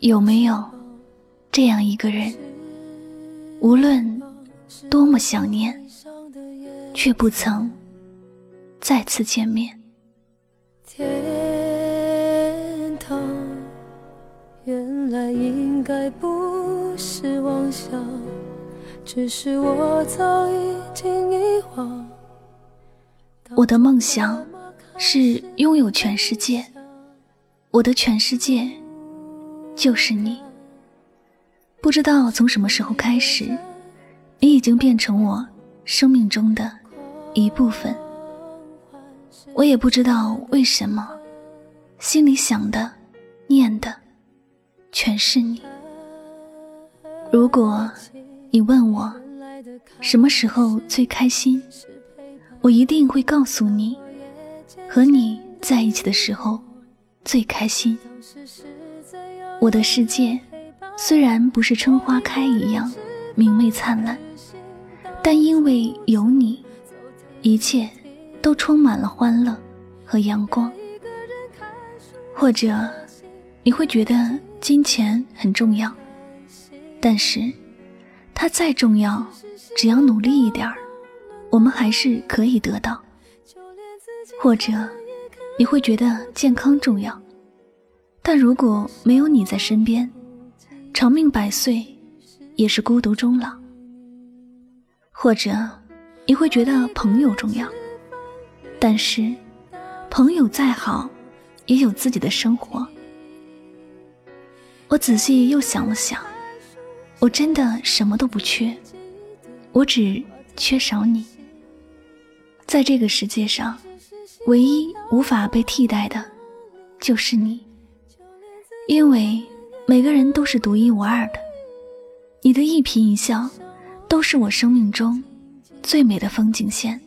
有没有这样一个人，无论多么想念，却不曾再次见面？天堂原来应该不是妄想，只是我早已经遗忘。我的梦想是拥有全世界。我的全世界就是你。不知道从什么时候开始，你已经变成我生命中的一部分。我也不知道为什么，心里想的、念的全是你。如果你问我什么时候最开心，我一定会告诉你，和你在一起的时候。最开心，我的世界虽然不是春花开一样明媚灿烂，但因为有你，一切都充满了欢乐和阳光。或者你会觉得金钱很重要，但是它再重要，只要努力一点儿，我们还是可以得到。或者。你会觉得健康重要，但如果没有你在身边，长命百岁也是孤独终老。或者你会觉得朋友重要，但是朋友再好，也有自己的生活。我仔细又想了想，我真的什么都不缺，我只缺少你。在这个世界上。唯一无法被替代的，就是你，因为每个人都是独一无二的，你的一颦一笑，都是我生命中最美的风景线。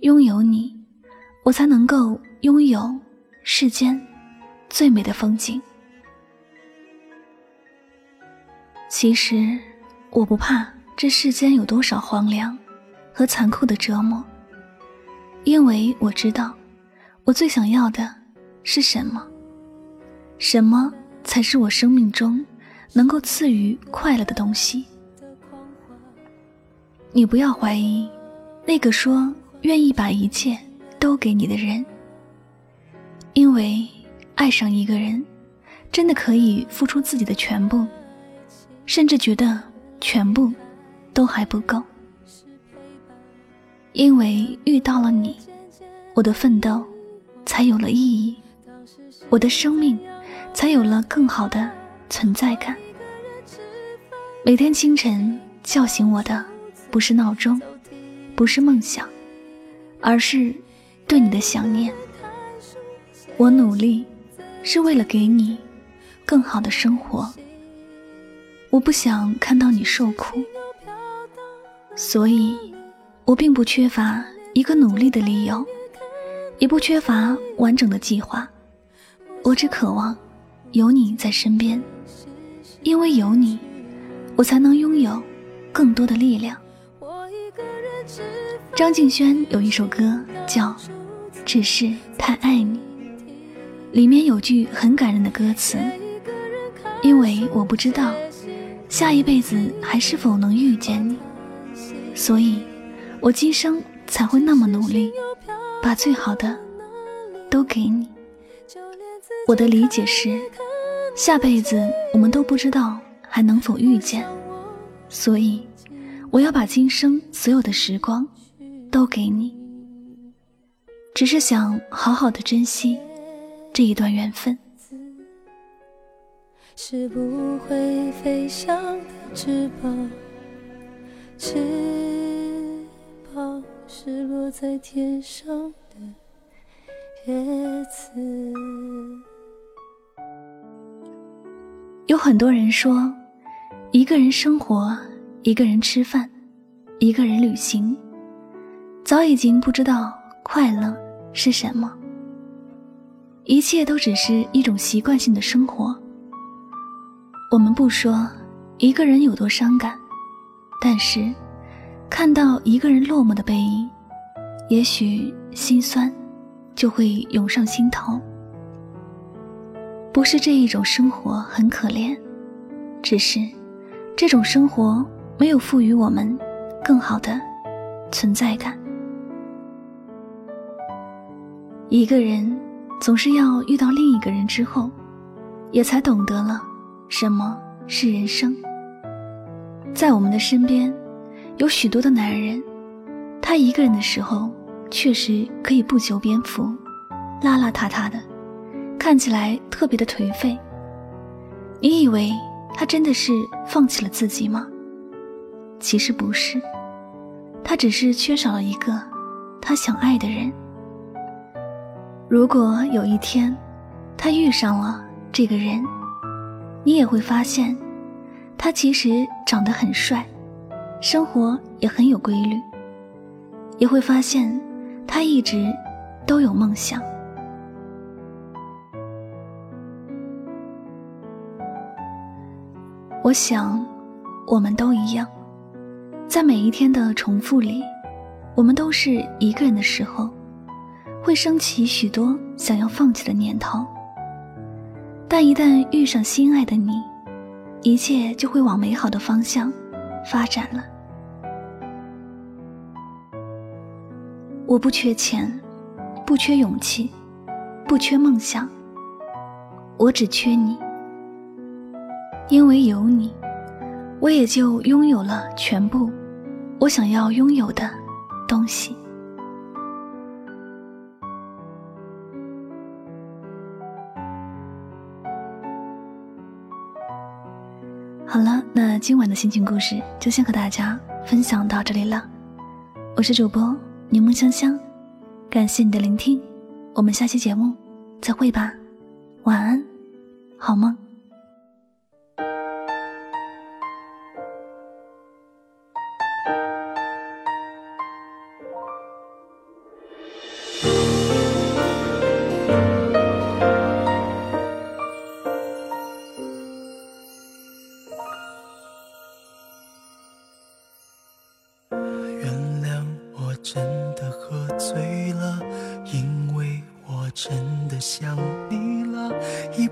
拥有你，我才能够拥有世间最美的风景。其实，我不怕这世间有多少荒凉和残酷的折磨。因为我知道，我最想要的是什么，什么才是我生命中能够赐予快乐的东西。你不要怀疑那个说愿意把一切都给你的人，因为爱上一个人，真的可以付出自己的全部，甚至觉得全部都还不够。因为遇到了你，我的奋斗才有了意义，我的生命才有了更好的存在感。每天清晨叫醒我的不是闹钟，不是梦想，而是对你的想念。我努力是为了给你更好的生活，我不想看到你受苦，所以。我并不缺乏一个努力的理由，也不缺乏完整的计划，我只渴望有你在身边，因为有你，我才能拥有更多的力量。张敬轩有一首歌叫《只是太爱你》，里面有句很感人的歌词：“因为我不知道下一辈子还是否能遇见你，所以。”我今生才会那么努力，把最好的都给你。我的理解是，下辈子我们都不知道还能否遇见，所以我要把今生所有的时光都给你，只是想好好的珍惜这一段缘分。是不会飞翔的翅膀，是落在天上的叶子。有很多人说，一个人生活，一个人吃饭，一个人旅行，早已经不知道快乐是什么。一切都只是一种习惯性的生活。我们不说一个人有多伤感，但是。看到一个人落寞的背影，也许心酸，就会涌上心头。不是这一种生活很可怜，只是这种生活没有赋予我们更好的存在感。一个人总是要遇到另一个人之后，也才懂得了什么是人生。在我们的身边，有许多的男人，他一个人的时候确实可以不修边幅，邋邋遢遢的。看起来特别的颓废。你以为他真的是放弃了自己吗？其实不是，他只是缺少了一个他想爱的人。如果有一天，他遇上了这个人，你也会发现，他其实长得很帅，生活也很有规律，也会发现他一直都有梦想。我想，我们都一样，在每一天的重复里，我们都是一个人的时候，会升起许多想要放弃的念头。但一旦遇上心爱的你，一切就会往美好的方向发展了。我不缺钱，不缺勇气，不缺梦想，我只缺你。因为有你，我也就拥有了全部我想要拥有的东西。今晚的心情故事就先和大家分享到这里了。我是主播柠檬香香，感谢你的聆听，我们下期节目再会吧，晚安，好梦。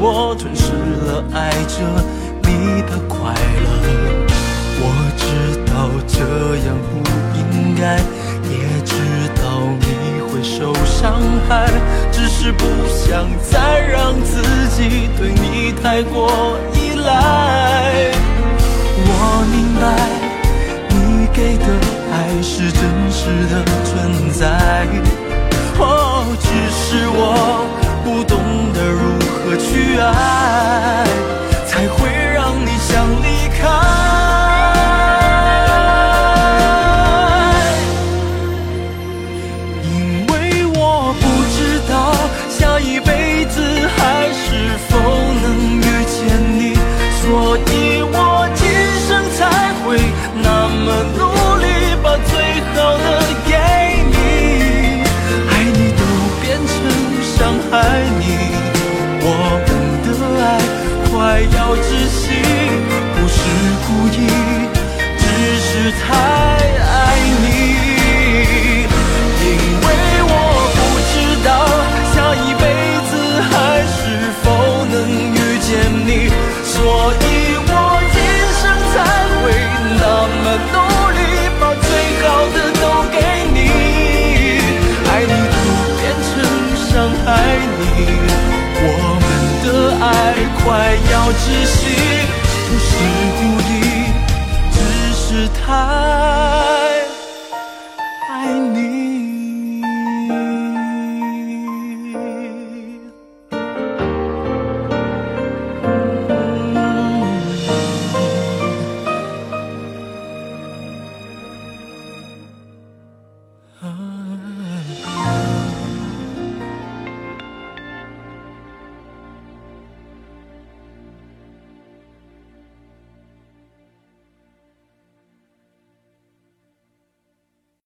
我吞噬了，爱着你的快乐。我知道这样不应该，也知道你会受伤害，只是不想再让自己对你太过依赖。我明白你给的爱是真实的存在。哦，只是我不懂得如何去爱，我窒息，不是故意，只是太。